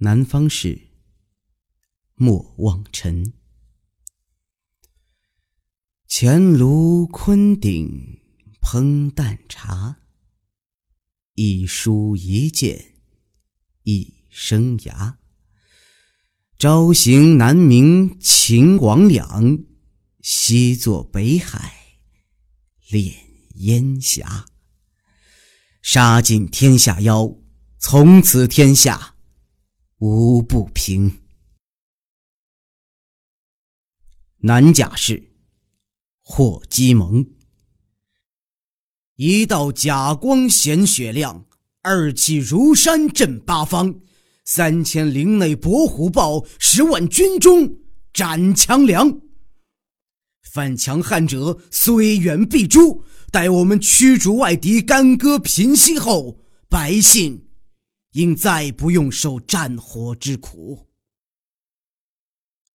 南方事，莫忘尘。前炉昆鼎烹淡茶，一书一剑一生涯。朝行南冥秦广两，西作北海炼烟霞。杀尽天下妖，从此天下无不平。南甲士，霍基蒙。一道甲光显雪亮，二气如山震八方。三千岭内搏虎豹，十万军中斩强梁。犯强汉者，虽远必诛。待我们驱逐外敌，干戈平息后，百姓应再不用受战火之苦。